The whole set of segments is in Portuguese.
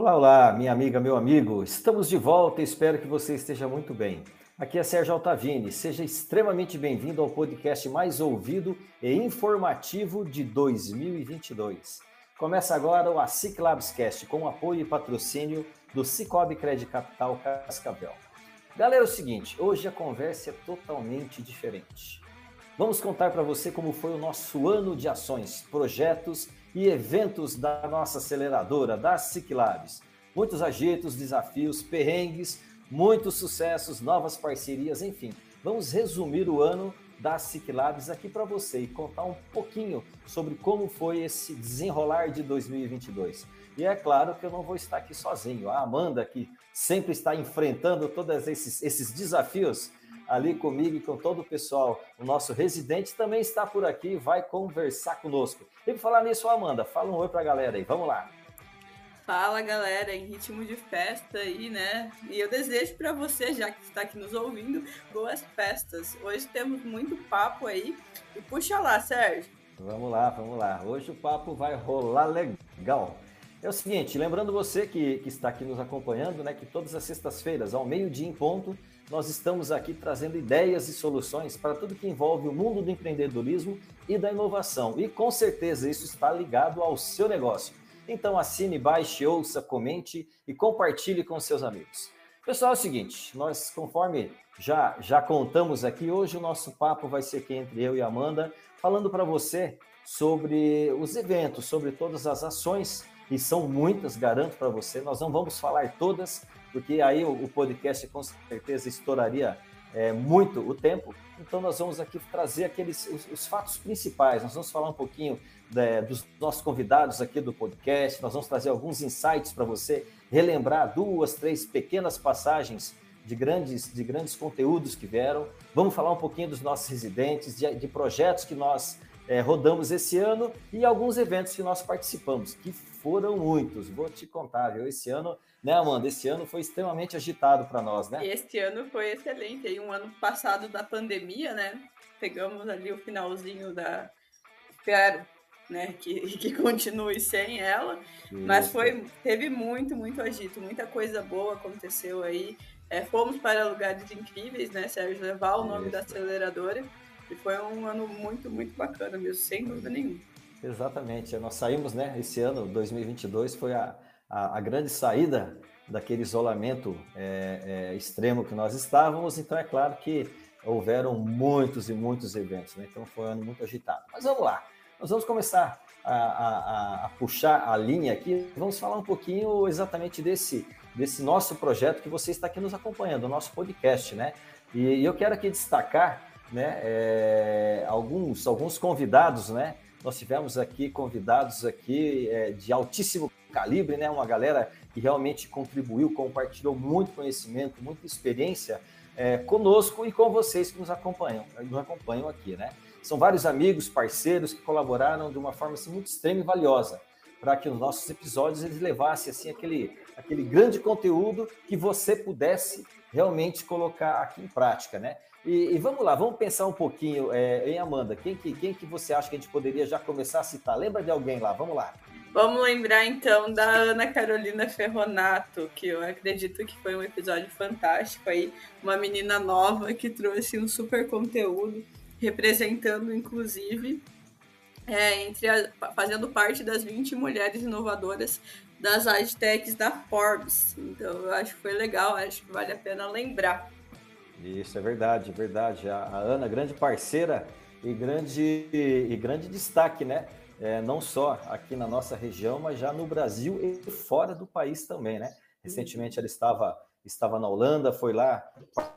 Olá, olá, minha amiga, meu amigo. Estamos de volta espero que você esteja muito bem. Aqui é Sérgio Altavini. Seja extremamente bem-vindo ao podcast mais ouvido e informativo de 2022. Começa agora o ASIC Labscast com apoio e patrocínio do Cicobi Credit Capital Cascavel. Galera, é o seguinte, hoje a conversa é totalmente diferente. Vamos contar para você como foi o nosso ano de ações, projetos e eventos da nossa aceleradora, da Ciclabs. Muitos agitos, desafios, perrengues, muitos sucessos, novas parcerias, enfim. Vamos resumir o ano da Ciclabs aqui para você e contar um pouquinho sobre como foi esse desenrolar de 2022. E é claro que eu não vou estar aqui sozinho. A Amanda, que sempre está enfrentando todos esses, esses desafios, ali comigo e com todo o pessoal. O nosso residente também está por aqui, vai conversar conosco. E por falar nisso, Amanda, fala um oi para a galera aí, vamos lá. Fala galera, em ritmo de festa aí, né? E eu desejo para você, já que está aqui nos ouvindo, boas festas. Hoje temos muito papo aí. E puxa lá, Sérgio. Vamos lá, vamos lá. Hoje o papo vai rolar legal. É o seguinte, lembrando você que, que está aqui nos acompanhando, né, que todas as sextas-feiras, ao meio-dia em ponto, nós estamos aqui trazendo ideias e soluções para tudo que envolve o mundo do empreendedorismo e da inovação. E com certeza isso está ligado ao seu negócio. Então assine, baixe, ouça, comente e compartilhe com seus amigos. Pessoal, é o seguinte, nós conforme já já contamos aqui, hoje o nosso papo vai ser aqui entre eu e Amanda, falando para você sobre os eventos, sobre todas as ações, e são muitas, garanto para você. Nós não vamos falar todas, porque aí o, podcast com certeza estouraria é, muito o tempo. Então nós vamos aqui trazer aqueles os, os fatos principais. Nós vamos falar um pouquinho né, dos nossos convidados aqui do podcast. Nós vamos trazer alguns insights para você relembrar duas, três pequenas passagens de grandes, de grandes conteúdos que vieram. Vamos falar um pouquinho dos nossos residentes, de, de projetos que nós é, rodamos esse ano e alguns eventos que nós participamos, que foram muitos. Vou te contar, viu? Esse ano né, Amanda? Esse ano foi extremamente agitado para nós, né? Este ano foi excelente. Aí, um ano passado da pandemia, né? Pegamos ali o finalzinho da. Espero né, que, que continue sem ela. Isso. Mas foi, teve muito, muito agito, muita coisa boa aconteceu aí. É, fomos para lugares incríveis, né, Sérgio? Levar o nome Isso. da aceleradora. E foi um ano muito, muito bacana mesmo, sem dúvida nenhuma. Exatamente. Nós saímos, né? Esse ano, 2022, foi a a, a grande saída daquele isolamento é, é, extremo que nós estávamos, então é claro que houveram muitos e muitos eventos, né? então foi um ano muito agitado. Mas vamos lá, nós vamos começar a, a, a, puxar a linha aqui, vamos falar um pouquinho exatamente desse, desse nosso projeto que você está aqui nos acompanhando, o nosso podcast, né? E, e eu quero aqui destacar né, é, alguns, alguns convidados, né? Nós tivemos aqui convidados aqui é, de altíssimo calibre, né? Uma galera que realmente contribuiu, compartilhou muito conhecimento, muita experiência é, conosco e com vocês que nos acompanham, nos acompanham aqui, né? São vários amigos, parceiros que colaboraram de uma forma assim, muito extrema e valiosa para que os nossos episódios eles levassem assim aquele, aquele grande conteúdo que você pudesse realmente colocar aqui em prática, né? E, e vamos lá, vamos pensar um pouquinho é, em Amanda. Quem que, quem que você acha que a gente poderia já começar a citar? Lembra de alguém lá? Vamos lá. Vamos lembrar então da Ana Carolina Ferronato, que eu acredito que foi um episódio fantástico aí, uma menina nova que trouxe um super conteúdo, representando inclusive é, entre a, fazendo parte das 20 mulheres inovadoras das agtechs da Forbes. Então eu acho que foi legal, acho que vale a pena lembrar. Isso é verdade, é verdade. A, a Ana, grande parceira e grande, e grande destaque, né? é, não só aqui na nossa região, mas já no Brasil e fora do país também, né? Recentemente ela estava, estava na Holanda, foi lá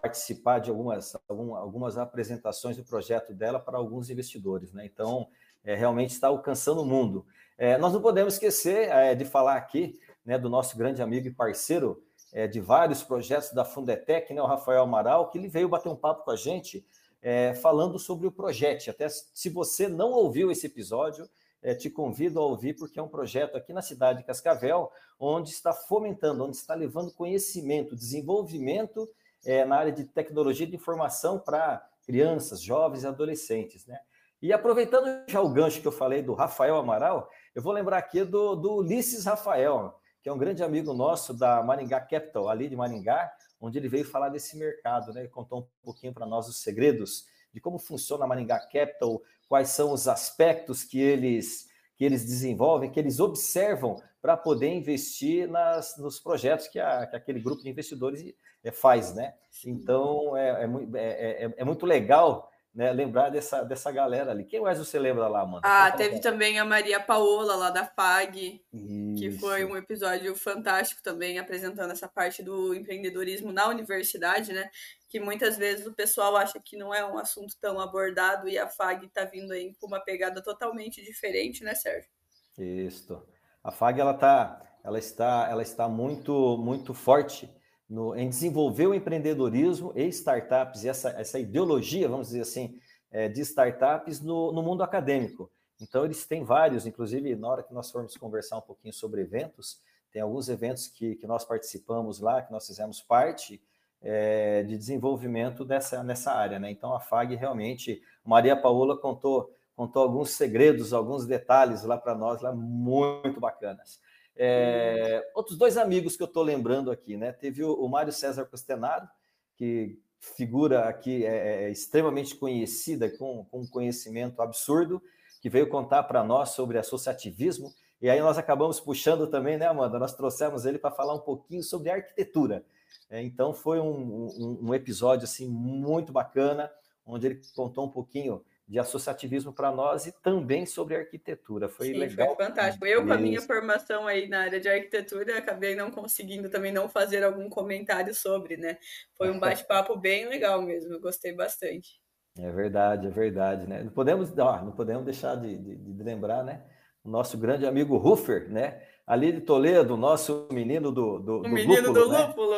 participar de algumas, algumas apresentações do projeto dela para alguns investidores, né? Então, é, realmente está alcançando o mundo. É, nós não podemos esquecer é, de falar aqui né, do nosso grande amigo e parceiro é, de vários projetos da Fundetec, né, o Rafael Amaral, que ele veio bater um papo com a gente é, falando sobre o projeto. Até se você não ouviu esse episódio, é, te convido a ouvir, porque é um projeto aqui na cidade de Cascavel, onde está fomentando, onde está levando conhecimento, desenvolvimento é, na área de tecnologia de informação para crianças, jovens e adolescentes. Né? E aproveitando já o gancho que eu falei do Rafael Amaral, eu vou lembrar aqui do, do Ulisses Rafael, que é um grande amigo nosso da Maringá Capital, ali de Maringá, onde ele veio falar desse mercado, né? Contou um pouquinho para nós os segredos de como funciona a Maringá Capital, quais são os aspectos que eles que eles desenvolvem, que eles observam para poder investir nas, nos projetos que, a, que aquele grupo de investidores é, faz, né? Então é, é, é, é muito legal né, lembrar dessa, dessa galera ali. Quem mais você lembra lá, mano? Ah, teve também a Maria Paola, lá da FAG, Isso. que foi um episódio fantástico também, apresentando essa parte do empreendedorismo na universidade, né? Que muitas vezes o pessoal acha que não é um assunto tão abordado e a FAG está vindo aí com uma pegada totalmente diferente, né, Sérgio? Isso. A FAG, ela, tá, ela, está, ela está muito, muito forte no, em desenvolver o empreendedorismo e startups, e essa, essa ideologia, vamos dizer assim, é, de startups no, no mundo acadêmico. Então, eles têm vários, inclusive, na hora que nós formos conversar um pouquinho sobre eventos, tem alguns eventos que, que nós participamos lá, que nós fizemos parte é, de desenvolvimento dessa, nessa área. Né? Então, a FAG realmente, Maria Paola contou, contou alguns segredos, alguns detalhes lá para nós, lá muito bacanas. É, outros dois amigos que eu estou lembrando aqui, né? Teve o, o Mário César Costenaro, que figura aqui é, é extremamente conhecida, com, com um conhecimento absurdo, que veio contar para nós sobre associativismo. E aí nós acabamos puxando também, né, Amanda? Nós trouxemos ele para falar um pouquinho sobre arquitetura. É, então foi um, um, um episódio assim muito bacana, onde ele contou um pouquinho de associativismo para nós e também sobre arquitetura. Foi Sim, legal. Foi fantástico. Eu, com a minha formação aí na área de arquitetura, acabei não conseguindo também não fazer algum comentário sobre, né? Foi um bate-papo bem legal mesmo, eu gostei bastante. É verdade, é verdade, né? Não podemos, ó, não podemos deixar de, de, de lembrar, né? O nosso grande amigo Ruffer, né? Ali de Toledo, nosso menino do, do, o do menino lúpulo, do né? lúpulo.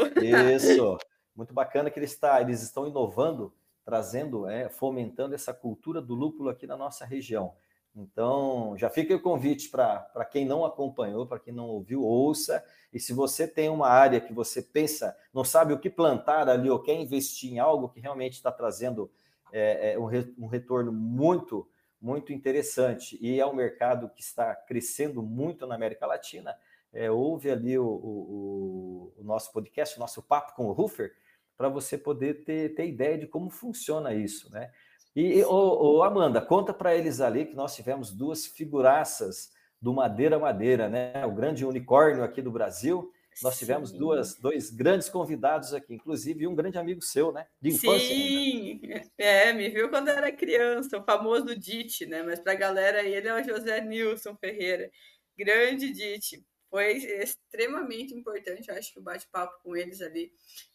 Isso. Muito bacana que ele está, eles estão inovando trazendo, é, fomentando essa cultura do lúpulo aqui na nossa região. Então, já fica o convite para quem não acompanhou, para quem não ouviu, ouça. E se você tem uma área que você pensa, não sabe o que plantar ali, ou quer investir em algo que realmente está trazendo é, é, um, re, retorno muito, muito interessante, e é um mercado que está crescendo muito na América Latina, é, ouve ali o, o, o, nosso podcast, o nosso papo com o Ruffer, para você poder ter, ter ideia de como funciona isso, né? E, ô, ô Amanda, conta para eles ali que nós tivemos duas figuraças do Madeira Madeira, né? O grande unicórnio aqui do Brasil. Nós tivemos duas, dois grandes convidados aqui, inclusive um grande amigo seu, né? De infância Sim, ainda. é, me viu quando era criança, o famoso Dite, né? Mas para a galera ele é o José Nilson Ferreira, grande Dite foi extremamente importante, acho que o bate-papo com eles ali,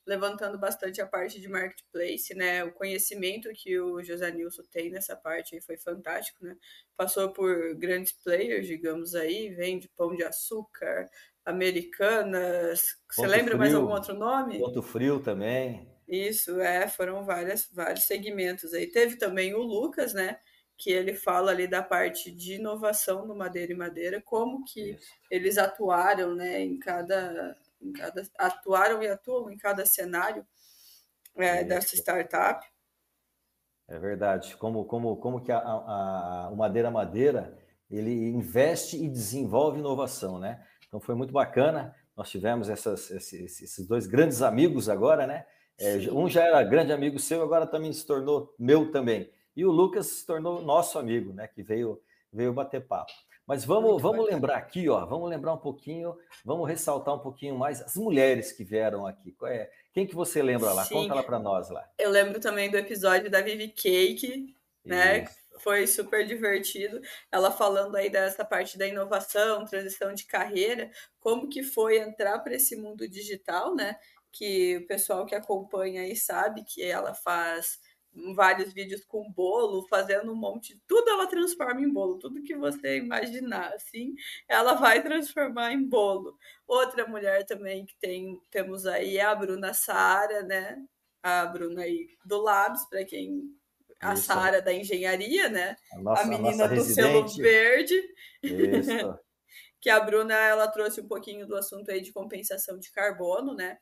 levantando bastante a parte de marketplace, né? O conhecimento que o José Nilson tem nessa parte aí foi fantástico, né? Passou por grandes players, digamos aí, vende pão de açúcar, americanas. Você Ponto lembra frio, mais algum outro nome? Ponto Frio também. Isso, é, foram várias, vários segmentos aí. Teve também o Lucas, né? Que ele fala ali da parte de inovação no Madeira e Madeira, como que Isso. eles atuaram, né, em cada, em cada atuaram e atuam em cada cenário é, dessa startup. É verdade. Como, como, como que a, a, a, o Madeira Madeira ele investe e desenvolve inovação, né? Então foi muito bacana. Nós tivemos essas, esses, esses dois grandes amigos agora, né? É, um já era grande amigo seu, agora também se tornou meu também. E o Lucas se tornou nosso amigo, né? Que veio, veio bater papo. Mas vamos, vamos lembrar aqui, ó, vamos lembrar um pouquinho, vamos ressaltar um pouquinho mais as mulheres que vieram aqui. É, quem que você lembra lá? Sim. Conta lá para nós lá. Eu lembro também do episódio da Vivi Cake, né? Isso. Foi super divertido. Ela falando aí dessa parte da inovação, transição de carreira, como que foi entrar para esse mundo digital, né? Que o pessoal que acompanha aí sabe que ela faz vários vídeos com bolo, fazendo um monte de tudo ela transforma em bolo, tudo que você imaginar assim, ela vai transformar em bolo. Outra mulher também que tem temos aí é a Bruna Sara, né? A Bruna aí do Labs, para quem a Sara da engenharia, né? A, nossa, a menina a do selo verde. Isso. que a Bruna ela trouxe um pouquinho do assunto aí de compensação de carbono, né?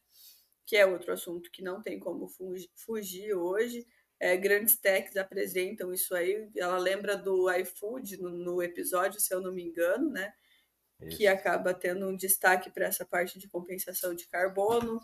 Que é outro assunto que não tem como fugir hoje. É, grandes techs apresentam isso aí. Ela lembra do iFood no, no episódio, se eu não me engano, né? Isso. Que acaba tendo um destaque para essa parte de compensação de carbono.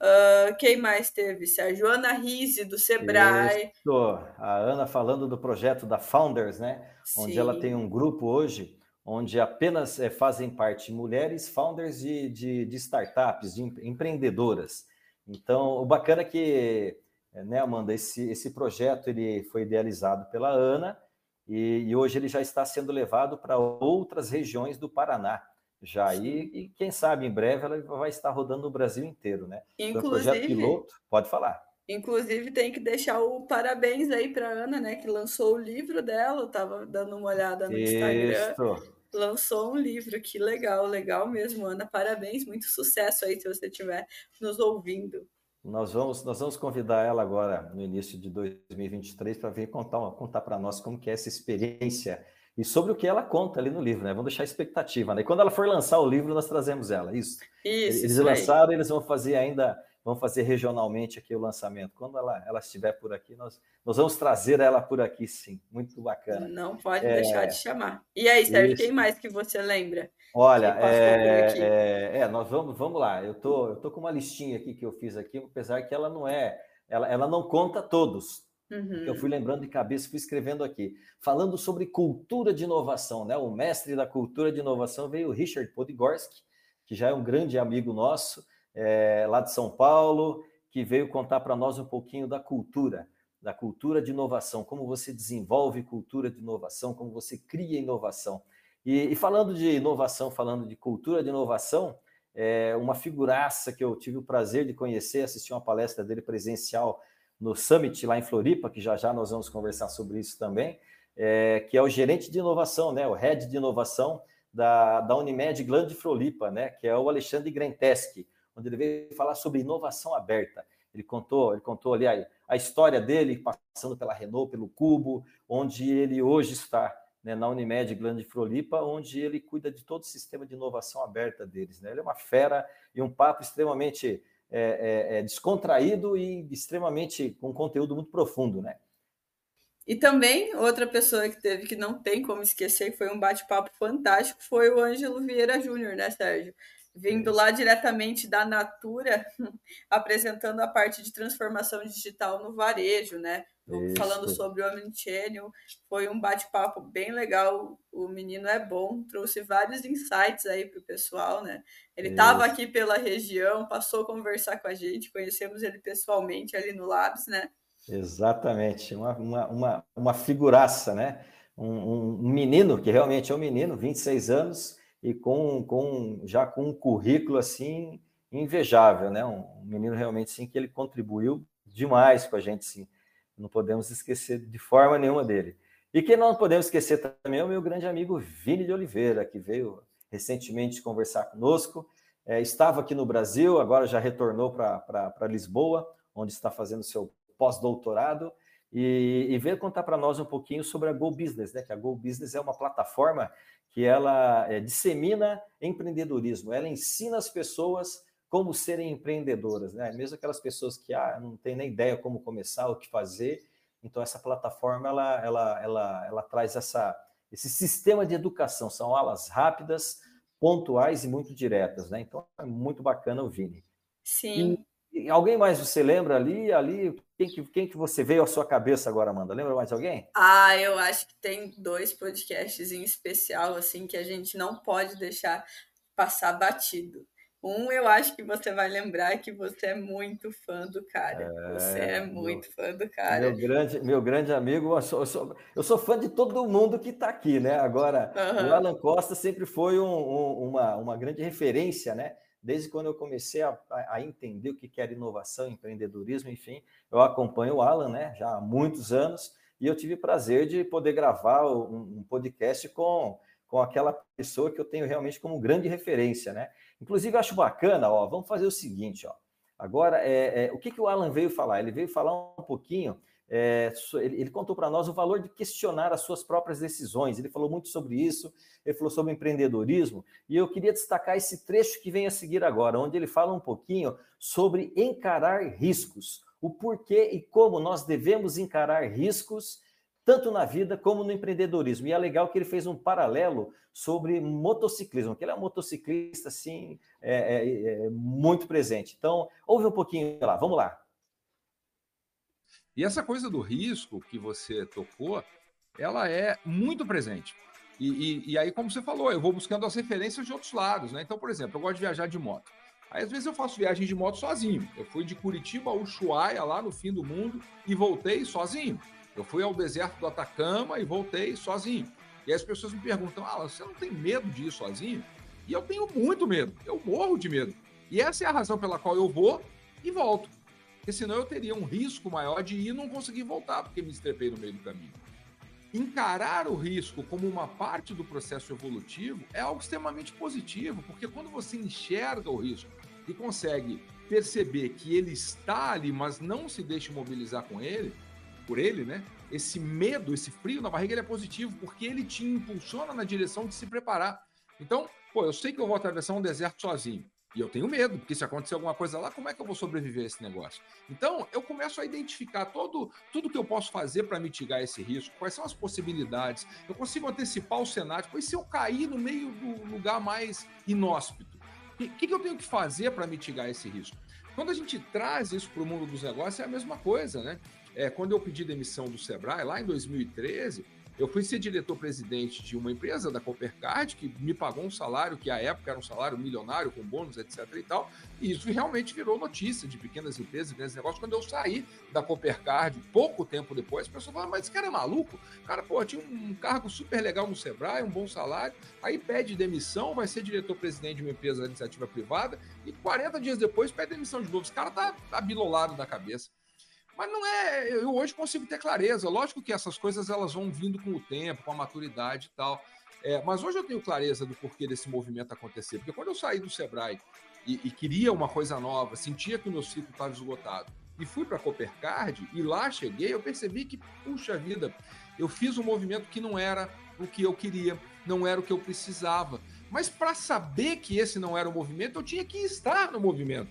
Uh, quem mais teve? A Joana Rise, do Sebrae. Isso. A Ana falando do projeto da Founders, né? Sim. Onde ela tem um grupo hoje onde apenas é, fazem parte mulheres founders de, de, de, startups, de empreendedoras. Então, o bacana é que, eh, né, Amanda, esse, esse projeto ele foi idealizado pela Ana e, e hoje ele já está sendo levado para outras regiões do Paraná já e, e, quem sabe em breve ela vai estar rodando no Brasil inteiro, né? Inclusive, então, projeto piloto, pode falar. Inclusive tem que deixar o parabéns aí para Ana, né, que lançou o livro dela, eu estava dando uma olhada no Isso. Instagram. Lançou um livro, que legal, legal mesmo, Ana. Parabéns, muito sucesso aí se você estiver nos ouvindo. Nós vamos, nós vamos convidar ela agora no início de 2023 para vir contar, contar para nós como que é essa experiência e sobre o que ela conta ali no livro, né? Vamos deixar a expectativa, né? E quando ela for lançar o livro, nós trazemos ela, isso. Isso. Eles isso lançaram, eles vão fazer ainda, vão fazer regionalmente aqui o lançamento. Quando ela, ela estiver por aqui, nós, nós vamos trazer ela por aqui, sim. Muito bacana. Não pode é... deixar de chamar. E aí, Sérgio, quem mais que você lembra? Olha, é, é, é, nós vamos, vamos lá. Eu tô, eu tô com uma listinha aqui que eu fiz aqui, apesar que ela não é, ela, ela não conta todos, Uhum. Eu fui lembrando de cabeça, fui escrevendo aqui, falando sobre cultura de inovação, né? O mestre da cultura de inovação veio o Richard Podgorski, que já é um grande amigo nosso, é, lá de São Paulo, que veio contar para nós um pouquinho da cultura, da cultura de inovação, como você desenvolve cultura de inovação, como você cria inovação. E, e falando de inovação, falando de cultura de inovação, é uma figuraça que eu tive o prazer de conhecer, assistir uma palestra dele presencial no Summit lá em Floripa, que já já nós vamos conversar sobre isso também, é, que é o gerente de inovação, né, o head de inovação da, da Unimed Glande Floripa, né, que é o Alexandre Grenteski, onde ele veio falar sobre inovação aberta. Ele contou, ele contou ali a, a história dele, passando pela Renault, pelo Cubo, onde ele hoje está, né, na Unimed Glande Floripa, onde ele cuida de todo o sistema de inovação aberta deles. Né? Ele é uma fera e um papo extremamente é, é, é, descontraído e extremamente com conteúdo muito profundo, né? E também outra pessoa que teve que não tem como esquecer, que foi um bate-papo fantástico, foi o Ângelo Vieira Júnior, né, Sérgio? Vindo lá diretamente da Natura, apresentando a parte de transformação digital no varejo, né? Isso. falando sobre o Omnichannel. Foi um bate-papo bem legal. O menino é bom, trouxe vários insights aí para o pessoal, né? Ele estava aqui pela região, passou a conversar com a gente, conhecemos ele pessoalmente ali no Labs, né? Exatamente, uma, uma, uma, uma figuraça, né? Um, um, menino, que realmente é um menino, 26 anos, e com, com já com um currículo assim invejável, né? Um, um menino realmente sim que ele contribuiu demais com a gente, sim não podemos esquecer de forma nenhuma dele. E quem não podemos esquecer também é o meu grande amigo Vini de Oliveira, que veio recentemente conversar conosco. É, estava aqui no Brasil, agora já retornou para Lisboa, onde está fazendo seu pós-doutorado, e, e, veio contar para nós um pouquinho sobre a Go Business, né? Que a Go Business é uma plataforma que ela é, dissemina empreendedorismo, ela ensina as pessoas como serem empreendedoras, né? Mesmo aquelas pessoas que ah, não têm nem ideia como começar, o que fazer. Então essa plataforma ela, ela, ela, ela traz essa, esse sistema de educação. São aulas rápidas, pontuais e muito diretas, né? Então é muito bacana o Vini. Sim. E, e alguém mais você lembra ali? Ali quem que, quem que você veio à sua cabeça agora, Amanda? Lembra mais alguém? Ah, eu acho que tem dois podcasts em especial assim que a gente não pode deixar passar batido. Um, eu acho que você vai lembrar que você é muito fã do cara. É, você é muito meu, fã do cara. Meu grande, meu grande amigo, eu sou, eu sou, eu sou fã de todo mundo que está aqui, né? Agora, uhum. o Alan Costa sempre foi um, um, uma, uma grande referência, né? desde quando eu comecei a, a entender o que era inovação, empreendedorismo, enfim, eu acompanho o Alan, né, já há muitos anos, e eu tive prazer de poder gravar um, um podcast com, com aquela pessoa que eu tenho realmente como grande referência, né? Inclusive, eu acho bacana, ó, vamos fazer o seguinte, ó. Agora, é, é, o que, que o Alan veio falar? Ele veio falar um pouquinho é, ele, ele, contou para nós o valor de questionar as suas próprias decisões. Ele falou muito sobre isso, ele falou sobre empreendedorismo, e eu queria destacar esse trecho que vem a seguir agora, onde ele fala um pouquinho sobre encarar riscos, o porquê e como nós devemos encarar riscos, tanto na vida como no empreendedorismo. E é legal que ele fez um paralelo sobre motociclismo, que ele é um motociclista, assim, é, é, é muito presente. Então, ouve um pouquinho lá, vamos lá. E essa coisa do risco que você tocou, ela é muito presente. E, e, e, aí, como você falou, eu vou buscando as referências de outros lados, né? Então, por exemplo, eu gosto de viajar de moto. Aí, às vezes, eu faço viagem de moto sozinho. Eu fui de Curitiba a Ushuaia, lá no fim do mundo, e voltei sozinho. Eu fui ao deserto do Atacama e voltei sozinho. E as pessoas me perguntam: ah, você não tem medo de ir sozinho? E eu tenho muito medo, eu morro de medo. E essa é a razão pela qual eu vou e volto porque senão eu teria um risco maior de ir e não conseguir voltar, porque me estrepei no meio do caminho. Encarar o risco como uma parte do processo evolutivo é algo extremamente positivo, porque quando você enxerga o risco e consegue perceber que ele está ali, mas não se deixa mobilizar com ele, por ele, né? Esse medo, esse frio na barriga, ele é positivo, porque ele te impulsiona na direção de se preparar. Então, pô, eu sei que eu vou atravessar um deserto sozinho. E eu tenho medo, porque se acontecer alguma coisa lá, como é que eu vou sobreviver a esse negócio? Então, eu começo a identificar todo, tudo que eu posso fazer para mitigar esse risco, quais são as possibilidades. Eu consigo antecipar o cenário. Pois se eu cair no meio do lugar mais inóspito, o que, que eu tenho que fazer para mitigar esse risco? Quando a gente traz isso para o mundo dos negócios, é a mesma coisa, né? É, quando eu pedi demissão do Sebrae, lá em 2013, eu fui ser diretor-presidente de uma empresa da Coppercard que me pagou um salário que à época era um salário milionário com bônus, etc. e tal. E isso realmente virou notícia de pequenas empresas, grandes negócios. Quando eu saí da Coppercard, pouco tempo depois, as pessoas falaram: mas esse cara é maluco? Cara, pô, tinha um cargo super legal no Sebrae, um bom salário. Aí pede demissão, vai ser diretor-presidente de uma empresa da iniciativa privada e 40 dias depois pede demissão de novo. Esse cara tá abilolado da cabeça. Mas não é. Eu hoje consigo ter clareza. Lógico que essas coisas elas vão vindo com o tempo, com a maturidade e tal. É, mas hoje eu tenho clareza do porquê desse movimento acontecer. Porque quando eu saí do Sebrae e, e queria uma coisa nova, sentia que o meu ciclo estava esgotado, e fui para a Coppercard, e lá cheguei, eu percebi que, puxa vida, eu fiz um movimento que não era o que eu queria, não era o que eu precisava. Mas para saber que esse não era o movimento, eu tinha que estar no movimento.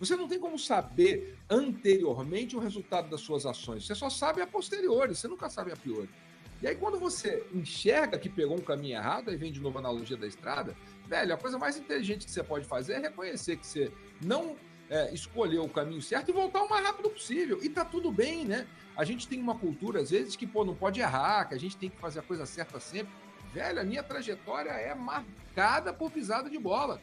Você não tem como saber anteriormente o resultado das suas ações. Você só sabe a posteriori, você nunca sabe a priori. E aí, quando você enxerga que pegou um caminho errado, aí vem de novo a analogia da estrada, velho, a coisa mais inteligente que você pode fazer é reconhecer que você não é, escolheu o caminho certo e voltar o mais rápido possível. E tá tudo bem, né? A gente tem uma cultura, às vezes, que pô, não pode errar, que a gente tem que fazer a coisa certa sempre. Velho, a minha trajetória é marcada por pisada de bola.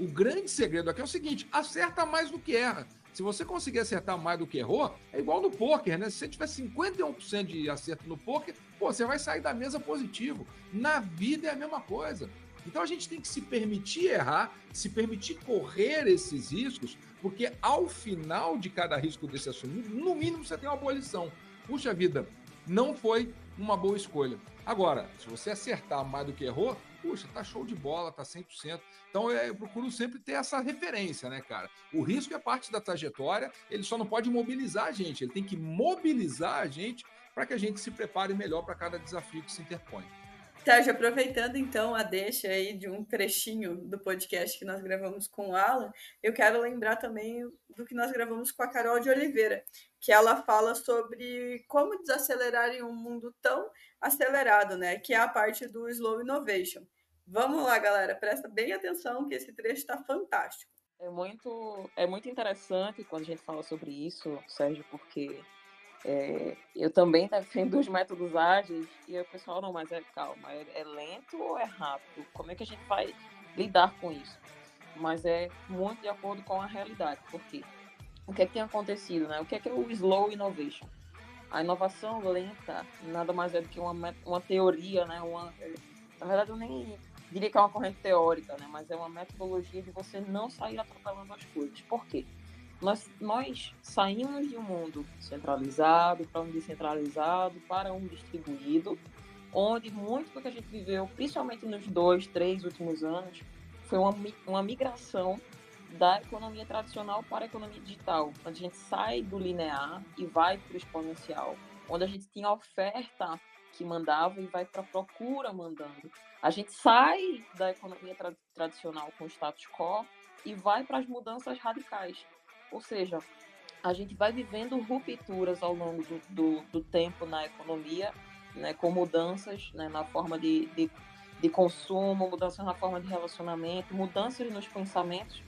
O grande segredo aqui é o seguinte: acerta mais do que erra. Se você conseguir acertar mais do que errou, é igual no poker, né? Se você tiver 51% de acerto no poker, pô, você vai sair da mesa positivo. Na vida é a mesma coisa. Então a gente tem que se permitir errar, se permitir correr esses riscos, porque ao final de cada risco desse assunto, no mínimo você tem uma boa lição. Puxa vida, não foi uma boa escolha. Agora, se você acertar mais do que errou, puxa, tá show de bola, tá 100%. Então eu procuro sempre ter essa referência, né, cara? O risco é parte da trajetória, ele só não pode mobilizar a gente, ele tem que mobilizar a gente para que a gente se prepare melhor para cada desafio que se interpõe. Sérgio, aproveitando então a deixa aí de um trechinho do podcast que nós gravamos com o Alan, eu quero lembrar também do que nós gravamos com a Carol de Oliveira, que ela fala sobre como desacelerar em um mundo tão acelerado, né? Que é a parte do slow innovation. Vamos lá, galera, presta bem atenção que esse trecho está fantástico. É muito, é muito interessante quando a gente fala sobre isso, Sérgio, porque é, eu também defendo os métodos ágeis e o pessoal não, mas é calma, é, é, lento ou é rápido? Como é que a gente vai lidar com isso? Mas é muito de acordo com a realidade, porque o que é que tem acontecido, né? O que é que é o slow innovation? A inovação lenta nada mais é do que uma, uma teoria, né? Uma, na verdade, eu nem diria que é uma corrente teórica, né? Mas é uma metodologia de você não sair atropelando as coisas. Por quê? Nós, nós saímos de um mundo centralizado para um descentralizado, para um distribuído, onde muito do que a gente viveu, principalmente nos dois, três últimos anos, foi uma, uma migração da economia tradicional para a economia digital, onde a gente sai do linear e vai para o exponencial, onde a gente tinha oferta que mandava e vai para a procura mandando. A gente sai da economia tra tradicional com status quo e vai para as mudanças radicais. Ou seja, a gente vai vivendo rupturas ao longo do, do, do tempo na economia, né, com mudanças né, na forma de, de, de consumo, mudanças na forma de relacionamento, mudanças nos pensamentos.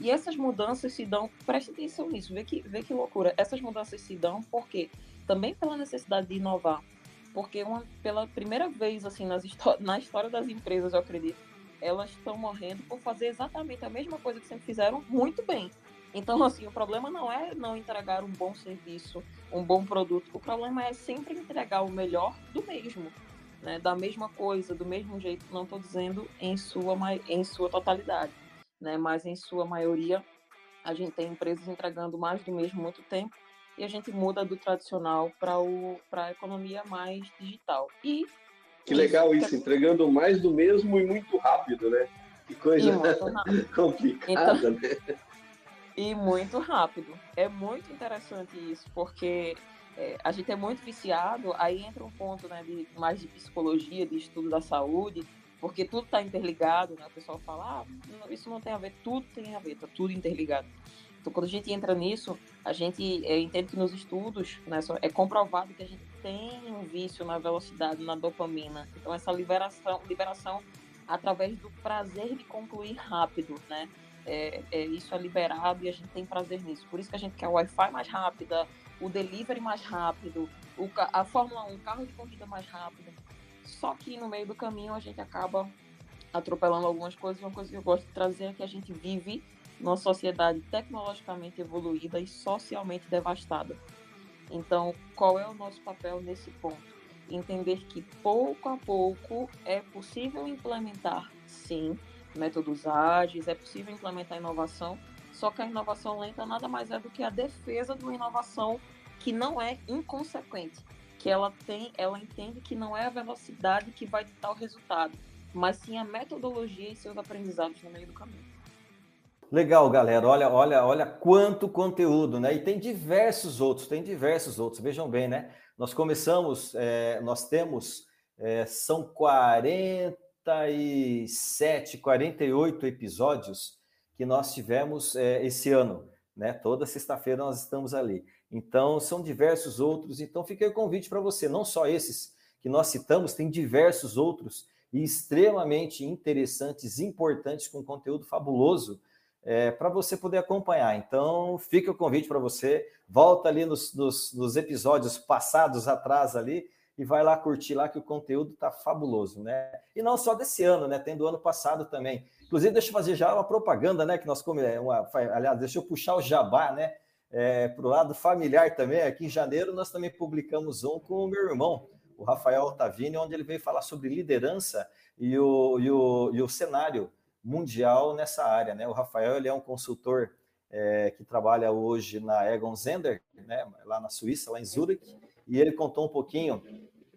E essas mudanças se dão, preste atenção nisso, vê que, vê que loucura. Essas mudanças se dão porque também pela necessidade de inovar, porque uma, pela primeira vez assim nas, na história das empresas, eu acredito, elas estão morrendo por fazer exatamente a mesma coisa que sempre fizeram muito bem. Então, assim, o problema não é não entregar um bom serviço, um bom produto. O problema é sempre entregar o melhor do mesmo, né? Da mesma coisa, do mesmo jeito. Não estou dizendo em sua, em sua totalidade, né? Mas em sua maioria, a gente tem empresas entregando mais do mesmo muito tempo e a gente muda do tradicional para a economia mais digital. E que legal isso, entregando mais do mesmo e muito rápido, né? Que coisa complicada, então, né? E muito rápido. É muito interessante isso, porque é, a gente é muito viciado, aí entra um ponto né, de, mais de psicologia, de estudo da saúde, porque tudo está interligado, né? O pessoal fala, ah, isso não tem a ver, tudo tem a ver, está tudo interligado. Então, quando a gente entra nisso, a gente é, entende que nos estudos né, é comprovado que a gente tem um vício na velocidade, na dopamina. Então, essa liberação, liberação através do prazer de concluir rápido, né? É, é, isso é liberado e a gente tem prazer nisso. Por isso que a gente quer o Wi-Fi mais rápida, o delivery mais rápido, o, a Fórmula 1, carro de corrida mais rápido. Só que no meio do caminho a gente acaba atropelando algumas coisas. Uma coisa que eu gosto de trazer é que a gente vive numa sociedade tecnologicamente evoluída e socialmente devastada. Então, qual é o nosso papel nesse ponto? Entender que pouco a pouco é possível implementar, sim, métodos ágeis, é possível implementar inovação, só que a inovação lenta nada mais é do que a defesa de uma inovação que não é inconsequente, que ela tem, ela entende que não é a velocidade que vai dar o resultado, mas sim a metodologia e seus aprendizados no meio do caminho. Legal, galera. Olha, olha, olha quanto conteúdo, né? E tem diversos outros, tem diversos outros. Vejam bem, né? Nós começamos, é, nós temos, é, são 40 47, 48 episódios que nós tivemos é, esse ano, né? Toda sexta-feira nós estamos ali. Então, são diversos outros. Então, fica o convite para você, não só esses que nós citamos, tem diversos outros e extremamente interessantes, importantes, com conteúdo fabuloso é, para você poder acompanhar. Então, fica o convite para você, volta ali nos, nos, nos episódios passados atrás ali, e vai lá curtir lá que o conteúdo tá fabuloso, né? E não só desse ano, né? Tem do ano passado também. Inclusive, deixa eu fazer já uma propaganda, né? Que nós. É uma... aliás, deixa eu puxar o jabá, né? É, para o lado familiar também. Aqui em janeiro nós também publicamos um com o meu irmão, o Rafael Altavini, onde ele veio falar sobre liderança e o, e o, e o cenário mundial nessa área, né? O Rafael ele é um consultor é, que trabalha hoje na Egon Zender, né? Lá na Suíça, lá em Zurich e ele contou um pouquinho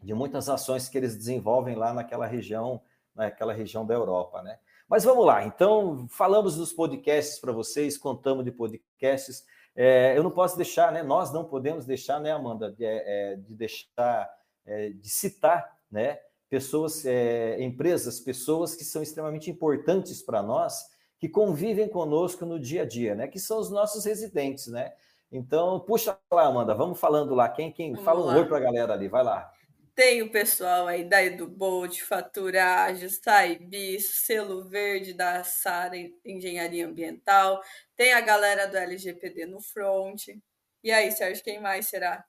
de muitas ações que eles desenvolvem lá naquela região, naquela região da Europa, né? Mas vamos lá, então falamos dos podcasts para vocês, contamos de podcasts. É, eu não posso deixar, né? Nós não podemos deixar, né, Amanda, de, é, de deixar, é, de citar, né? Pessoas, é, empresas, pessoas que são extremamente importantes para nós, que convivem conosco no dia a dia, né? Que são os nossos residentes, né? Então, puxa lá, Amanda, vamos falando lá. Quem, quem fala um lá. oi para a galera ali, vai lá. Tem o pessoal aí da EduBolt, Faturagens, Taibis, Selo Verde da Sara Engenharia Ambiental. Tem a galera do LGPD no front. E aí, Sérgio, quem mais será?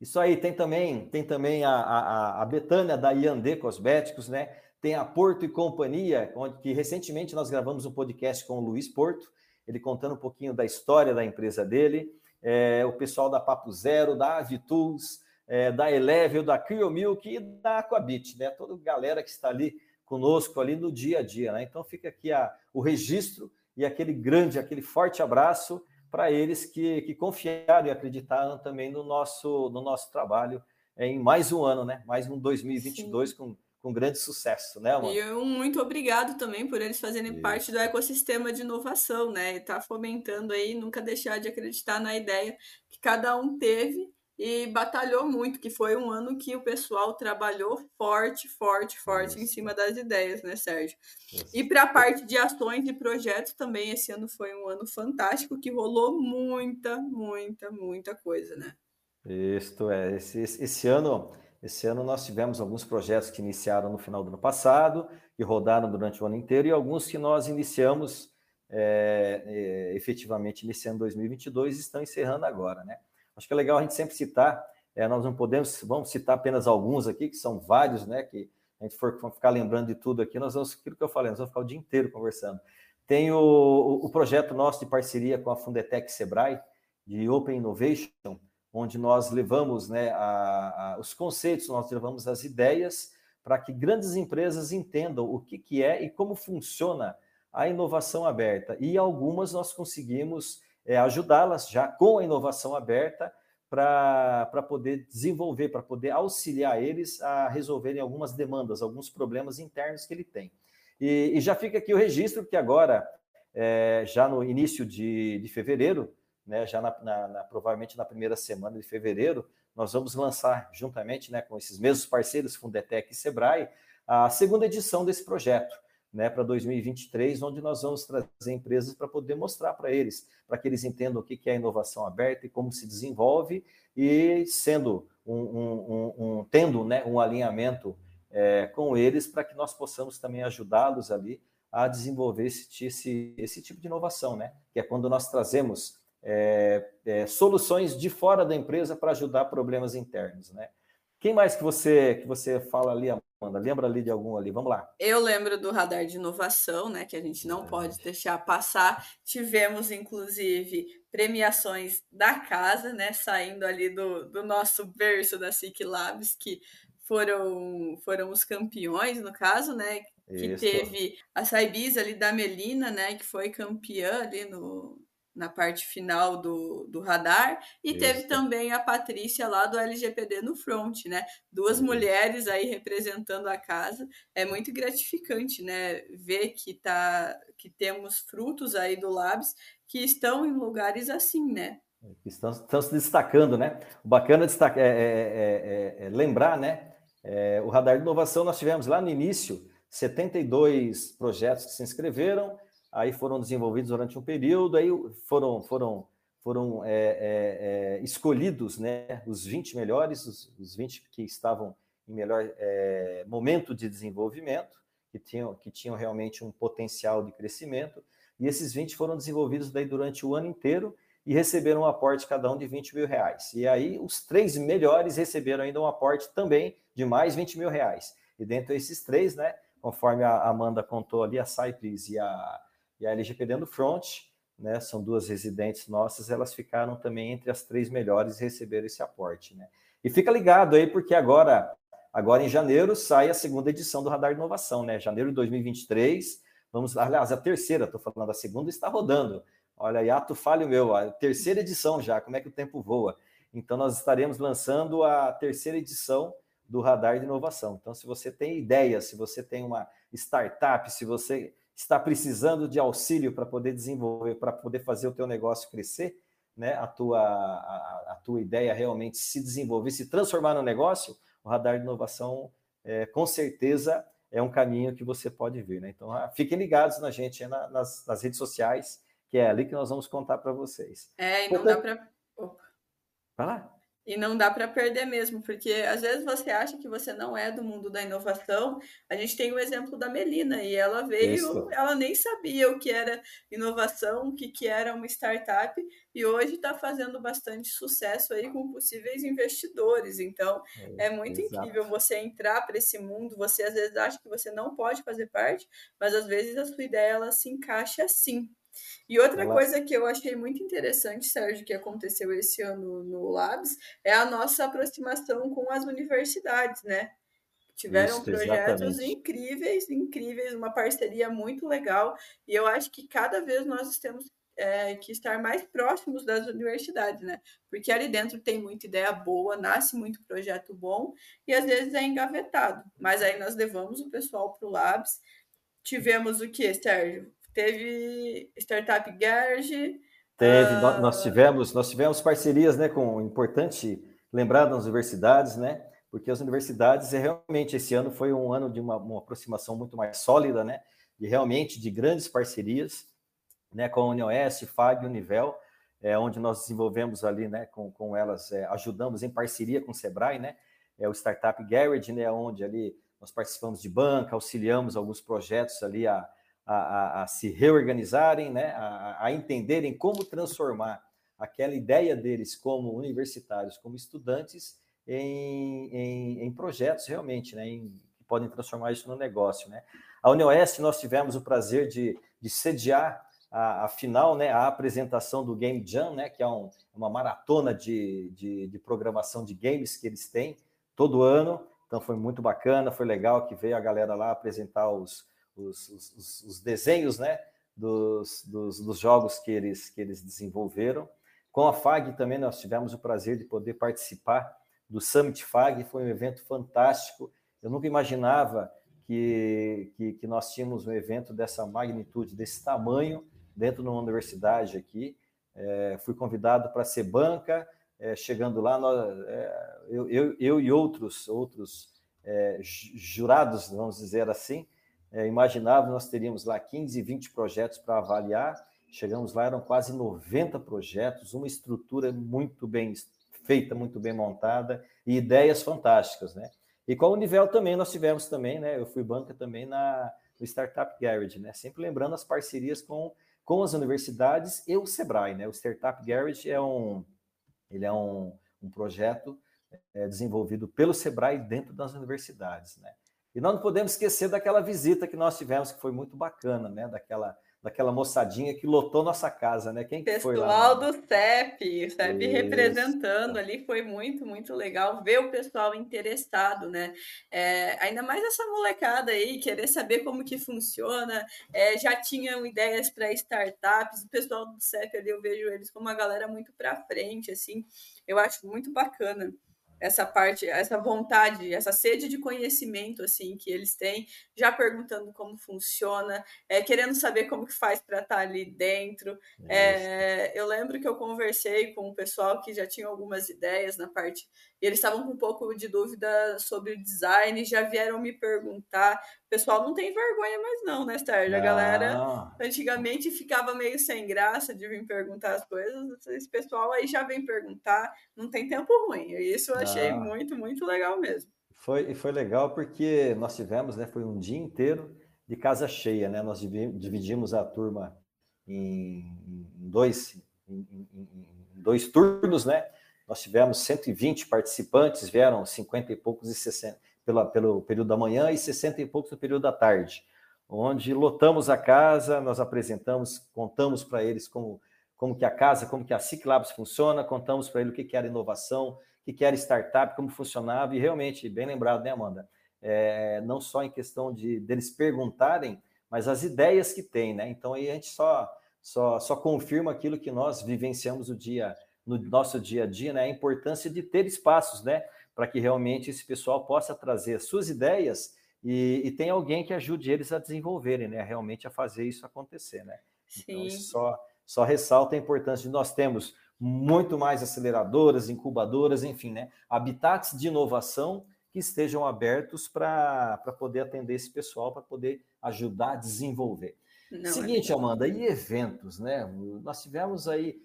Isso aí, tem também, tem também a, a, a Betânia da Iandê Cosméticos, né? Tem a Porto e Companhia, onde que recentemente nós gravamos um podcast com o Luiz Porto, ele contando um pouquinho da história da empresa dele é, o pessoal da Papo Zero, da Avitools, é, da Elevel, da Milk e da Aquabit, né? Toda galera que está ali conosco ali no dia a dia. Né? Então fica aqui a, o registro e aquele grande, aquele forte abraço para eles que, que confiaram e acreditaram também no nosso, no nosso trabalho em mais um ano, né? Mais um 2022 com, com grande sucesso, né, Amanda? E um muito obrigado também por eles fazerem Isso. parte do ecossistema de inovação, né? E tá fomentando aí, nunca deixar de acreditar na ideia que cada um teve e batalhou muito, que foi um ano que o pessoal trabalhou forte, forte, forte em cima das ideias, né, Sérgio? E para a parte de ações e projetos também, esse ano foi um ano fantástico, que rolou muita, muita, muita coisa, né? Isto é, esse, esse ano, esse ano nós tivemos alguns projetos que iniciaram no final do ano passado, que rodaram durante o ano inteiro, e alguns que nós iniciamos é, é, efetivamente iniciando 2022 e estão encerrando agora, né? Acho que é legal a gente sempre citar, é, nós não podemos, vamos citar apenas alguns aqui, que são vários, né? Que a gente for ficar lembrando de tudo aqui, nós vamos, aquilo que eu falei, nós vamos ficar o dia inteiro conversando. Tem o, o projeto nosso de parceria com a Fundetec Sebrae, de Open Innovation, onde nós levamos né, a, a, os conceitos, nós levamos as ideias para que grandes empresas entendam o que, que é e como funciona a inovação aberta. E algumas nós conseguimos é, ajudá-las já com a inovação aberta para poder desenvolver, para poder auxiliar eles a resolverem algumas demandas, alguns problemas internos que ele tem. E, e já fica aqui o registro que agora, é, já no início de, de fevereiro, né, já na, na, na, provavelmente na primeira semana de fevereiro, nós vamos lançar, juntamente né, com esses mesmos parceiros, Fundetec e Sebrae, a segunda edição desse projeto né, para 2023, onde nós vamos trazer empresas para poder mostrar para eles, para que eles entendam o que é inovação aberta e como se desenvolve, e sendo um, um, um tendo né, um alinhamento é, com eles para que nós possamos também ajudá-los ali a desenvolver esse, esse, esse tipo de inovação, né? Que é quando nós trazemos é, é, soluções de fora da empresa para ajudar problemas internos, né? Quem mais que você que você fala ali, Amanda? Lembra ali de algum ali? Vamos lá. Eu lembro do radar de inovação, né? Que a gente não é. pode deixar passar. Tivemos, inclusive, premiações da casa, né? Saindo ali do, do nosso berço da SIC Labs, que foram, foram os campeões, no caso, né? Que Isso. teve a Saibis ali da Melina, né? Que foi campeã ali no, na parte final do, do radar, e Isso. teve também a Patrícia lá do LGPD no front, né? Duas Isso. mulheres aí representando a casa. É muito gratificante, né? Ver que, tá, que temos frutos aí do Labs que estão em lugares assim, né? Estão, estão se destacando, né? O bacana destacar, é, é, é, é lembrar, né? o radar de inovação nós tivemos lá no início 72 projetos que se inscreveram, aí foram desenvolvidos durante um período, aí foram, foram, foram é, é, é, escolhidos né, os 20 melhores, os, os 20 que estavam em melhor é, momento de desenvolvimento, que tinham, que tinham realmente um potencial de crescimento, e esses 20 foram desenvolvidos daí durante o ano inteiro e receberam um aporte cada um de 20 mil reais. E aí os três melhores receberam ainda um aporte também de mais 20 mil reais. E dentro desses três, né, conforme a Amanda contou ali, a Cypress e a, e a LGPD do Front, né, são duas residentes nossas, elas ficaram também entre as três melhores e receberam esse aporte. Né? E fica ligado aí, porque agora, agora em janeiro sai a segunda edição do Radar de Inovação, né? Janeiro de 2023, vamos, aliás, a terceira, estou falando, a segunda está rodando. Olha, aí, ato falho meu, a terceira edição já, como é que o tempo voa? Então, nós estaremos lançando a terceira edição do Radar de Inovação. Então, se você tem ideias, se você tem uma startup, se você está precisando de auxílio para poder desenvolver, para poder fazer o teu negócio crescer, né, a tua, a, a, tua ideia realmente se desenvolver, se transformar no negócio, o radar de inovação, é, com certeza, é um caminho que você pode ver. Né? Então, ah, fiquem ligados na gente na, nas, nas, redes sociais, que é ali que nós vamos contar para vocês. É, e não Portanto... dá para. Vai lá. E não dá para perder mesmo, porque às vezes você acha que você não é do mundo da inovação. A gente tem o exemplo da Melina, e ela veio, Isso. ela nem sabia o que era inovação, o que, que era uma startup, e hoje está fazendo bastante sucesso aí com possíveis investidores. Então, é, é muito exato. incrível você entrar para esse mundo. Você às vezes acha que você não pode fazer parte, mas às vezes a sua ideia ela se encaixa assim. E outra Olá. coisa que eu achei muito interessante, Sérgio, que aconteceu esse ano no Labs, é a nossa aproximação com as universidades, né? Tiveram Isso, projetos exatamente. incríveis, incríveis, uma parceria muito legal, e eu acho que cada vez nós temos é, que estar mais próximos das universidades, né? Porque ali dentro tem muita ideia boa, nasce muito projeto bom, e às vezes é engavetado. Mas aí nós levamos o pessoal para o Labs. Tivemos o que, Sérgio? Teve Startup Garage. Teve, uh... nós tivemos, nós tivemos parcerias, né, com importante lembrar das universidades, né? porque as universidades, é realmente, esse ano foi um ano de uma, uma aproximação muito mais sólida, né? E realmente de grandes parcerias, né? Com a UniOS, FAG Univel, é, onde nós desenvolvemos ali, né? Com, com elas, é, ajudamos em parceria com o Sebrae, né? É o Startup Garage, né? Onde ali nós participamos de banca, auxiliamos alguns projetos ali a, a, a, a se reorganizarem, né? A, a entenderem como transformar aquela ideia deles como universitários, como estudantes, em, em, em projetos realmente, né, em, que podem transformar isso no negócio. Né. A UniOeste, nós tivemos o prazer de, de sediar a, a, final, né, a apresentação do Game Jam, né, que é um, uma maratona de, de, de, programação de games que eles têm todo ano. Então foi muito bacana, foi legal que veio a galera lá apresentar os, os, os, os desenhos né, dos, dos, dos, jogos que eles, que eles desenvolveram. Com a FAG também nós tivemos o prazer de poder participar do Summit FAG, foi um evento fantástico. Eu nunca imaginava que, que, que, nós tínhamos um evento dessa magnitude, desse tamanho, dentro de uma universidade aqui. É, fui convidado para ser banca, é, chegando lá, nós, é, eu, eu, eu, e outros, outros é, jurados, vamos dizer assim, é, imaginavam nós teríamos lá 15, 20 projetos para avaliar. Chegamos lá, eram quase 90 projetos, uma estrutura muito bem feita, muito bem montada e ideias fantásticas, né? E com a Univel também nós tivemos também, né? Eu fui banca também na no Startup Garage, né? Sempre lembrando as parcerias com, com as universidades e o Sebrae, né? O Startup Garage é um ele é um, um projeto é, desenvolvido pelo Sebrae dentro das universidades, né? E nós não podemos esquecer daquela visita que nós tivemos que foi muito bacana, né? Daquela daquela moçadinha que lotou nossa casa, né? Quem Pessoal foi lá? do CEP, o CEP Isso. representando ali, foi muito, muito legal ver o pessoal interessado, né? É, ainda mais essa molecada aí, querer saber como que funciona, é, já tinham ideias para startups, o pessoal do CEP ali, eu vejo eles como uma galera muito para frente, assim, eu acho muito bacana essa parte, essa vontade, essa sede de conhecimento assim que eles têm, já perguntando como funciona, é, querendo saber como que faz para estar tá ali dentro. É, eu lembro que eu conversei com o pessoal que já tinha algumas ideias na parte e eles estavam com um pouco de dúvida sobre o design, já vieram me perguntar. O pessoal não tem vergonha mais não, né, Sérgio? A galera antigamente ficava meio sem graça de vir perguntar as coisas. Esse pessoal aí já vem perguntar, não tem tempo ruim. Isso eu achei muito, muito legal mesmo. Foi, e foi legal porque nós tivemos, né, foi um dia inteiro de casa cheia, né? Nós dividimos a turma em dois, em, em, em dois turnos, né? Nós tivemos 120 participantes, vieram 50 e poucos e 60 pela, pelo período da manhã e 60 e poucos no período da tarde, onde lotamos a casa, nós apresentamos, contamos para eles como, como que a casa, como que a Ciclabs funciona, contamos para eles o que, que era inovação, o que, era startup, como funcionava, e realmente, bem lembrado, né, Amanda? É, não só em questão de deles perguntarem, mas as ideias que tem, né? Então aí a gente só, só, só confirma aquilo que nós vivenciamos o dia no nosso dia a dia, né, a importância de ter espaços, né, para que realmente esse pessoal possa trazer suas ideias e, e tem alguém que ajude eles a desenvolverem, né, realmente a fazer isso acontecer, né. Então, isso só, só ressalta a importância de nós temos muito mais aceleradoras, incubadoras, enfim, né, habitats de inovação que estejam abertos para poder atender esse pessoal, para poder ajudar a desenvolver. Não, é Seguinte, é Amanda, e eventos, né? Nós tivemos aí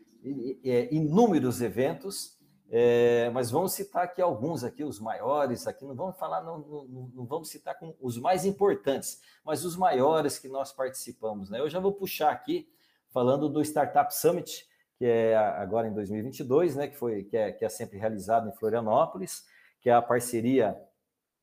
inúmeros eventos, é, mas vamos citar aqui alguns aqui, os maiores aqui, não vamos falar, não, não, não, vamos citar com os mais importantes, mas os maiores que nós participamos. Né? Eu já vou puxar aqui, falando do Startup Summit, que é agora em 2022, né, que, foi, que, é, que é sempre realizado em Florianópolis, que é a parceria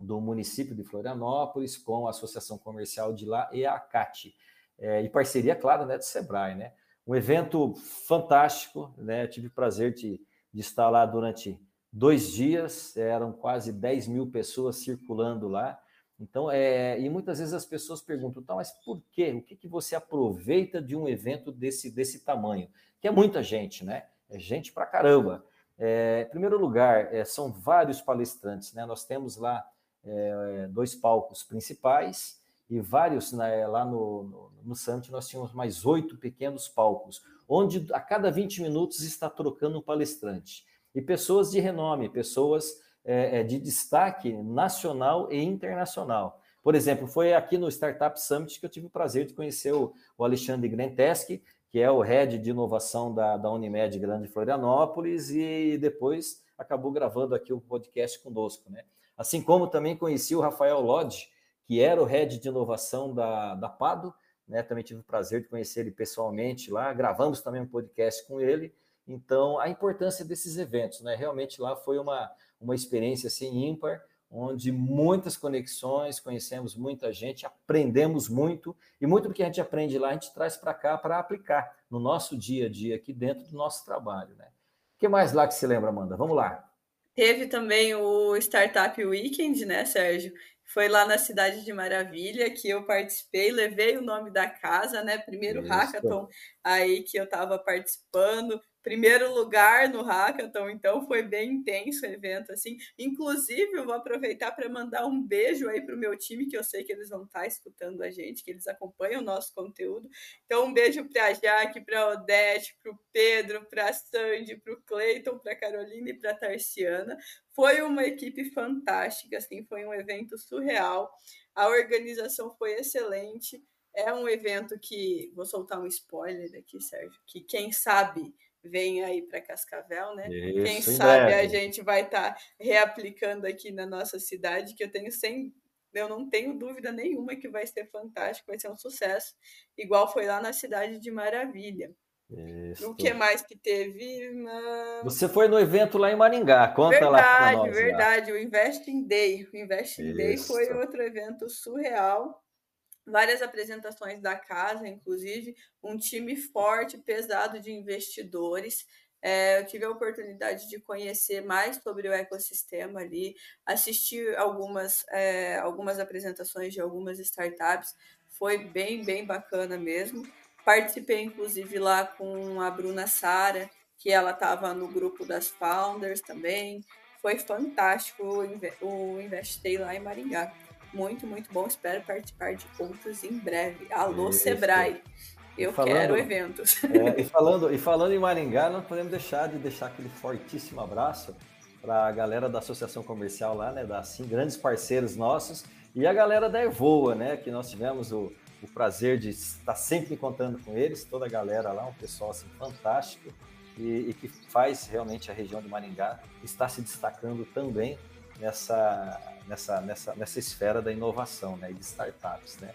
do município de Florianópolis com a Associação Comercial de lá e a ACAT. É, e parceria, claro, né, do Sebrae, né? Um evento fantástico, né? Eu tive o prazer de, de estar lá durante dois dias, eram quase 10 mil pessoas circulando lá. Então, é, e muitas vezes as pessoas perguntam, tá, mas por quê? O que, que você aproveita de um evento desse, desse tamanho? Que é muita gente, né? É gente pra caramba. É, em primeiro lugar, é, são vários palestrantes, né? Nós temos lá é, dois palcos principais e vários, né, lá no, no, no Summit nós tínhamos mais oito pequenos palcos, onde a cada 20 minutos está trocando um palestrante. E pessoas de renome, pessoas é, é, de destaque nacional e internacional. Por exemplo, foi aqui no Startup Summit que eu tive o prazer de conhecer o, o Alexandre Grenteski, que é o head de inovação da, da Unimed Grande Florianópolis, e depois acabou gravando aqui o podcast conosco. Né? Assim como também conheci o Rafael Lodge, que era o head de inovação da, da Pado, né? também tive o prazer de conhecer ele pessoalmente lá, gravamos também um podcast com ele. Então, a importância desses eventos, né? Realmente lá foi uma, uma experiência assim ímpar, onde muitas conexões, conhecemos muita gente, aprendemos muito, e muito do que a gente aprende lá a gente traz para cá para aplicar no nosso dia a dia aqui dentro do nosso trabalho, né? O que mais lá que se lembra, Amanda? Vamos lá. Teve também o Startup Weekend, né, Sérgio? Foi lá na Cidade de Maravilha que eu participei, levei o nome da casa, né? Primeiro Isso. hackathon aí que eu estava participando, primeiro lugar no hackathon, então foi bem intenso o evento assim. Inclusive, eu vou aproveitar para mandar um beijo aí para o meu time, que eu sei que eles vão estar tá escutando a gente, que eles acompanham o nosso conteúdo. Então, um beijo para a Jaque, para a Odete, para o Pedro, para a Sandy, para o Cleiton, para a Carolina e para a Tarciana. Foi uma equipe fantástica, assim, foi um evento surreal. A organização foi excelente. É um evento que, vou soltar um spoiler aqui, Sérgio, que quem sabe vem aí para Cascavel, né? Isso, Quem sabe breve. a gente vai estar tá reaplicando aqui na nossa cidade, que eu tenho sem eu não tenho dúvida nenhuma que vai ser fantástico, vai ser um sucesso, igual foi lá na cidade de Maravilha. Isso. O que mais que teve? Uma... Você foi no evento lá em Maringá, conta verdade, lá para nós. Verdade, verdade. O Investing Day. O Investing Isso. Day foi outro evento surreal várias apresentações da casa, inclusive um time forte, pesado de investidores. É, eu tive a oportunidade de conhecer mais sobre o ecossistema ali, assistir algumas, é, algumas apresentações de algumas startups, foi bem, bem bacana mesmo. Participei, inclusive, lá com a Bruna Sara, que ela estava no grupo das Founders também. Foi fantástico o Investei lá em Maringá. Muito, muito bom. Espero participar de outros em breve. Alô, Isso. Sebrae. Eu falando, quero eventos. É, e, falando, e falando em Maringá, não podemos deixar de deixar aquele fortíssimo abraço para a galera da Associação Comercial lá, né? Da assim, grandes parceiros nossos, e a galera da Evoa, né? Que nós tivemos o, o prazer de estar sempre contando com eles, toda a galera lá, um pessoal assim, fantástico e, e que faz realmente a região de Maringá estar se destacando também nessa, nessa, nessa, nessa esfera da inovação, né, de startups, né.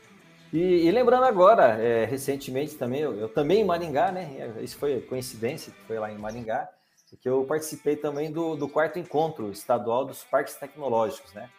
E, e lembrando agora, é, recentemente também, eu, eu, também em Maringá, né, isso foi coincidência, foi lá em Maringá, que eu participei também do, do quarto encontro estadual dos parques tecnológicos, né,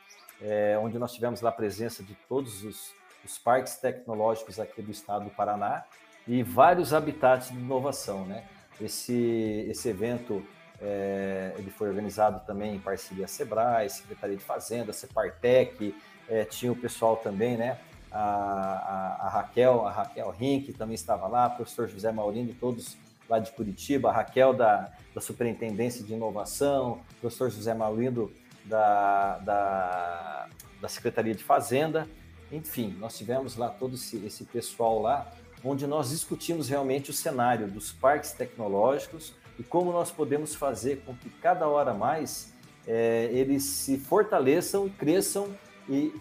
é, onde nós tivemos lá a presença de todos os, os parques tecnológicos aqui do estado do Paraná e vários habitats de inovação, né. Esse, esse evento é, ele foi organizado também em parceria Sebrae, Secretaria de Fazenda, Separtec, é, tinha o pessoal também, né? A, a, a, Raquel, a Raquel Rink também estava lá, o professor José Maurindo, todos lá de Curitiba, a Raquel da, da Superintendência de Inovação, o professor José Maurindo da, da, da Secretaria de Fazenda. Enfim, nós tivemos lá todo esse, esse pessoal lá, onde nós discutimos realmente o cenário dos parques tecnológicos, e como nós podemos fazer com que cada hora mais é, eles se fortaleçam e cresçam e,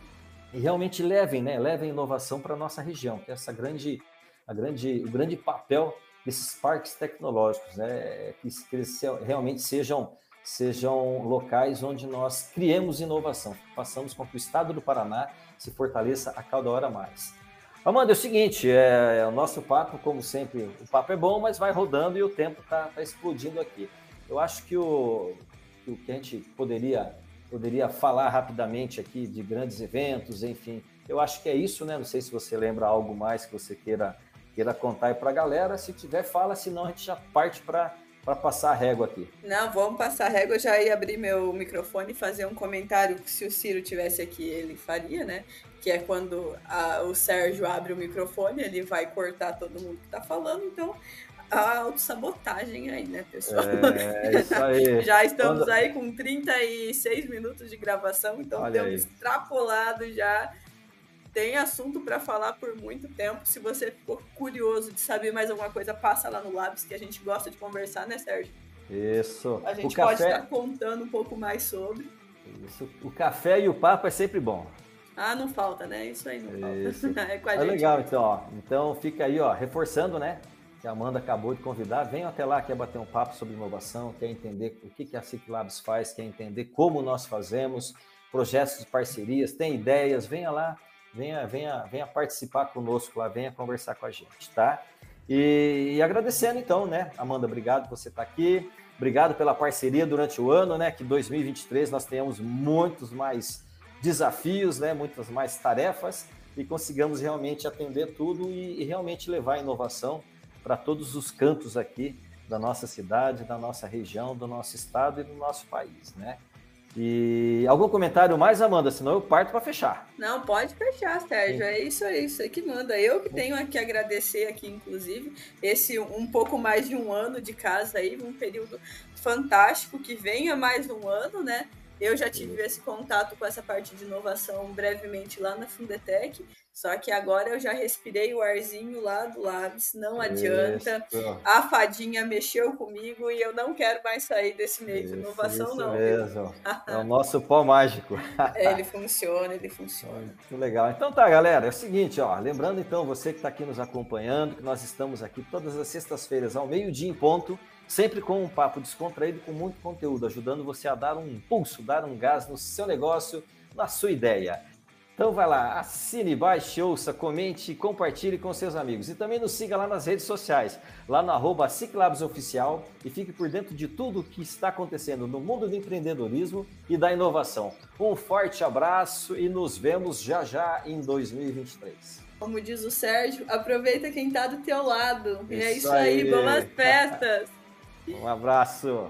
e realmente levem, né, levem inovação para a nossa região, que é essa grande, a grande, o grande papel desses parques tecnológicos, né, que, que eles realmente sejam, sejam locais onde nós criemos inovação, façamos com que o estado do Paraná se fortaleça a cada hora mais. Amanda, é o seguinte, é, é, o nosso papo, como sempre, o papo é bom, mas vai rodando e o tempo está tá explodindo aqui. Eu acho que o, que o que a gente poderia, poderia falar rapidamente aqui de grandes eventos, enfim, eu acho que é isso, né? Não sei se você lembra algo mais que você queira, queira contar aí para a galera. Se tiver, fala, senão a gente já parte para para passar a régua aqui. Não, vamos passar a régua. Eu já ia abrir meu microfone e fazer um comentário que se o Ciro tivesse aqui, ele faria, né? Que é quando a, o Sérgio abre o microfone, ele vai cortar todo mundo que está falando. Então, a autossabotagem aí, né, pessoal? É, isso aí. já estamos quando... aí com 36 minutos de gravação, então Olha temos aí. extrapolado já tem assunto para falar por muito tempo. Se você ficou curioso de saber mais alguma coisa, passa lá no Labs, que a gente gosta de conversar, né, Sérgio? Isso. A gente o pode café... estar contando um pouco mais sobre. Isso. O café e o papo é sempre bom. Ah, não falta, né? Isso aí não Isso. falta. é com a é gente. legal, então, ó. Então fica aí, ó, reforçando, né? Que a Amanda acabou de convidar. Venham até lá, quer bater um papo sobre inovação, quer entender o que a Cic Labs faz, quer entender como nós fazemos, projetos de parcerias, tem ideias, venha lá venha, venha, venha participar conosco lá, venha conversar com a gente, tá? E, e agradecendo então, né, Amanda, obrigado por você estar aqui, obrigado pela parceria durante o ano, né, que 2023 nós tenhamos muitos mais desafios, né, muitas mais tarefas e consigamos realmente atender tudo e, e realmente levar a inovação para todos os cantos aqui da nossa cidade, da nossa região, do nosso estado e do nosso país, né? E algum comentário mais, Amanda? Senão eu parto para fechar. Não, pode fechar, Sérgio. É isso aí, isso aí que manda. Eu que tenho que agradecer aqui, inclusive, esse um pouco mais de um ano de casa aí, um período fantástico, que venha mais um ano, né? Eu já tive esse contato com essa parte de inovação brevemente lá na Fundetec, só que agora eu já respirei o arzinho lá do Labs, não adianta. Isso. A fadinha mexeu comigo e eu não quero mais sair desse meio isso, de inovação, isso não. Mesmo. é o nosso pó mágico. é, ele funciona, ele funciona. Muito legal. Então tá, galera, é o seguinte, ó, lembrando então você que está aqui nos acompanhando, que nós estamos aqui todas as sextas-feiras ao meio-dia em ponto sempre com um papo descontraído com muito conteúdo, ajudando você a dar um impulso, dar um gás no seu negócio, na sua ideia. Então vai lá, assine, baixe, ouça, comente e compartilhe com seus amigos. E também nos siga lá nas redes sociais, lá no arroba Oficial e fique por dentro de tudo o que está acontecendo no mundo do empreendedorismo e da inovação. Um forte abraço e nos vemos já já em 2023. Como diz o Sérgio, aproveita quem está do teu lado. Isso e é isso aí, aí boas festas! Um abraço.